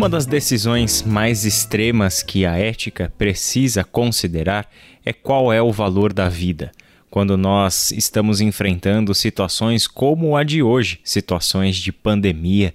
Uma das decisões mais extremas que a ética precisa considerar é qual é o valor da vida. Quando nós estamos enfrentando situações como a de hoje, situações de pandemia,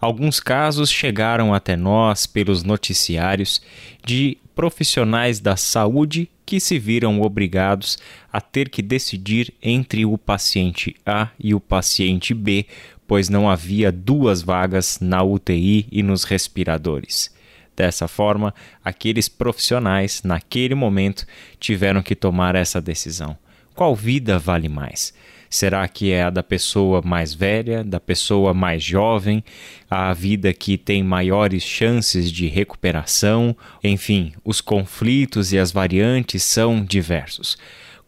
alguns casos chegaram até nós pelos noticiários de profissionais da saúde que se viram obrigados a ter que decidir entre o paciente A e o paciente B pois não havia duas vagas na UTI e nos respiradores. Dessa forma, aqueles profissionais, naquele momento, tiveram que tomar essa decisão. Qual vida vale mais? Será que é a da pessoa mais velha, da pessoa mais jovem, a vida que tem maiores chances de recuperação? Enfim, os conflitos e as variantes são diversos.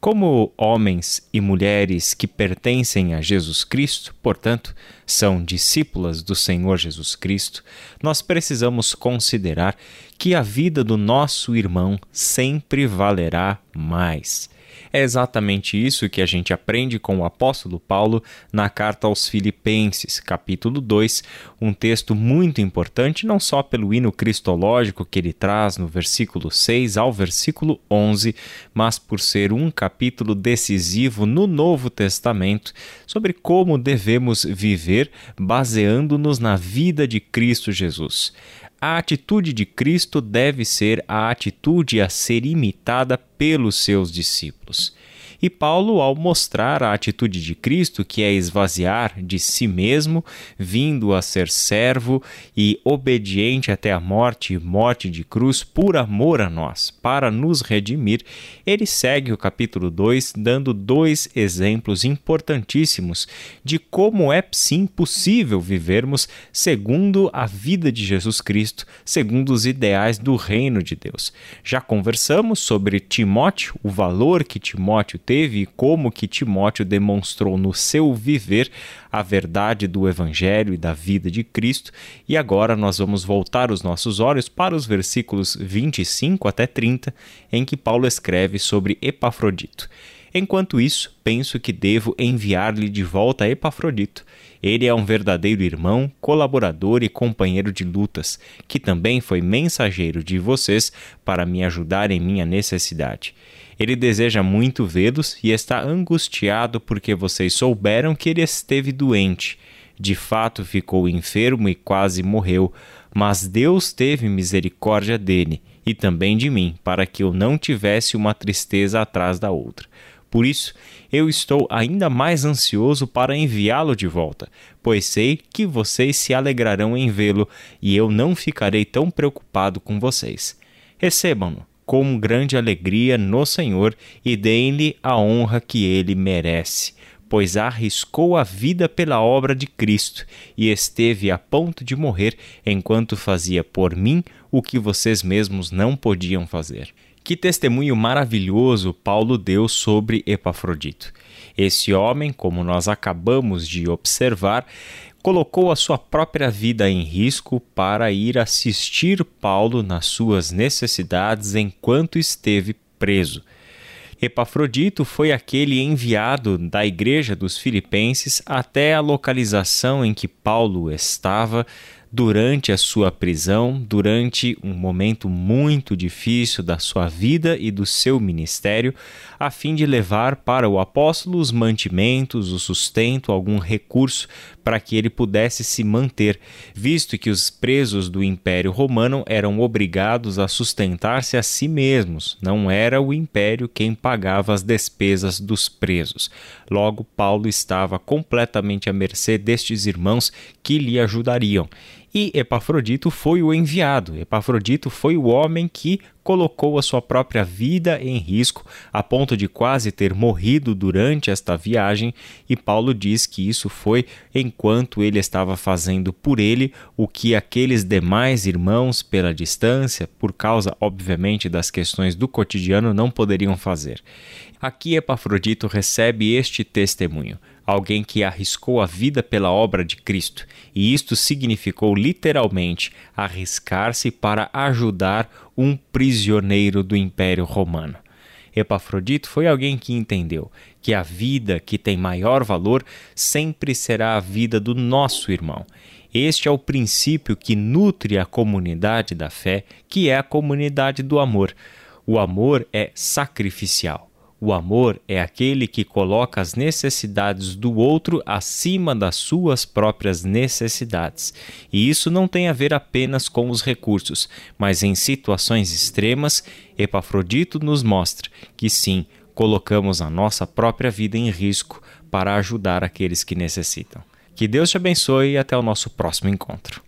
Como homens e mulheres que pertencem a Jesus Cristo, portanto, são discípulas do Senhor Jesus Cristo, nós precisamos considerar que a vida do nosso irmão sempre valerá mais. É exatamente isso que a gente aprende com o apóstolo Paulo na carta aos Filipenses, capítulo 2, um texto muito importante não só pelo hino cristológico que ele traz no versículo 6 ao versículo 11, mas por ser um capítulo decisivo no Novo Testamento sobre como devemos viver baseando-nos na vida de Cristo Jesus. A atitude de Cristo deve ser a atitude a ser imitada pelos seus discípulos. E Paulo, ao mostrar a atitude de Cristo, que é esvaziar de si mesmo, vindo a ser servo e obediente até a morte e morte de cruz por amor a nós, para nos redimir, ele segue o capítulo 2 dando dois exemplos importantíssimos de como é sim possível vivermos segundo a vida de Jesus Cristo, segundo os ideais do reino de Deus. Já conversamos sobre Timóteo, o valor que Timóteo teve e como que Timóteo demonstrou no seu viver a verdade do evangelho e da vida de Cristo, e agora nós vamos voltar os nossos olhos para os versículos 25 até 30, em que Paulo escreve sobre Epafrodito. Enquanto isso, penso que devo enviar-lhe de volta Epafrodito. Ele é um verdadeiro irmão, colaborador e companheiro de lutas, que também foi mensageiro de vocês para me ajudar em minha necessidade. Ele deseja muito vê-los e está angustiado porque vocês souberam que ele esteve doente. De fato, ficou enfermo e quase morreu, mas Deus teve misericórdia dele e também de mim, para que eu não tivesse uma tristeza atrás da outra. Por isso, eu estou ainda mais ansioso para enviá-lo de volta, pois sei que vocês se alegrarão em vê-lo e eu não ficarei tão preocupado com vocês. Recebam-no com grande alegria no Senhor e deem-lhe a honra que ele merece, pois arriscou a vida pela obra de Cristo e esteve a ponto de morrer enquanto fazia por mim o que vocês mesmos não podiam fazer. Que testemunho maravilhoso Paulo deu sobre Epafrodito. Esse homem, como nós acabamos de observar, colocou a sua própria vida em risco para ir assistir Paulo nas suas necessidades enquanto esteve preso. Epafrodito foi aquele enviado da igreja dos Filipenses até a localização em que Paulo estava durante a sua prisão, durante um momento muito difícil da sua vida e do seu ministério, a fim de levar para o apóstolo os mantimentos, o sustento, algum recurso para que ele pudesse se manter, visto que os presos do Império Romano eram obrigados a sustentar-se a si mesmos, não era o Império quem pagava as despesas dos presos. Logo, Paulo estava completamente à mercê destes irmãos que lhe ajudariam. E Epafrodito foi o enviado. Epafrodito foi o homem que colocou a sua própria vida em risco, a ponto de quase ter morrido durante esta viagem, e Paulo diz que isso foi enquanto ele estava fazendo por ele o que aqueles demais irmãos, pela distância, por causa, obviamente, das questões do cotidiano, não poderiam fazer. Aqui Epafrodito recebe este testemunho alguém que arriscou a vida pela obra de Cristo, e isto significou literalmente arriscar-se para ajudar um prisioneiro do Império Romano. Epafrodito foi alguém que entendeu que a vida que tem maior valor sempre será a vida do nosso irmão. Este é o princípio que nutre a comunidade da fé, que é a comunidade do amor. O amor é sacrificial. O amor é aquele que coloca as necessidades do outro acima das suas próprias necessidades. E isso não tem a ver apenas com os recursos, mas em situações extremas, Epafrodito nos mostra que sim, colocamos a nossa própria vida em risco para ajudar aqueles que necessitam. Que Deus te abençoe e até o nosso próximo encontro.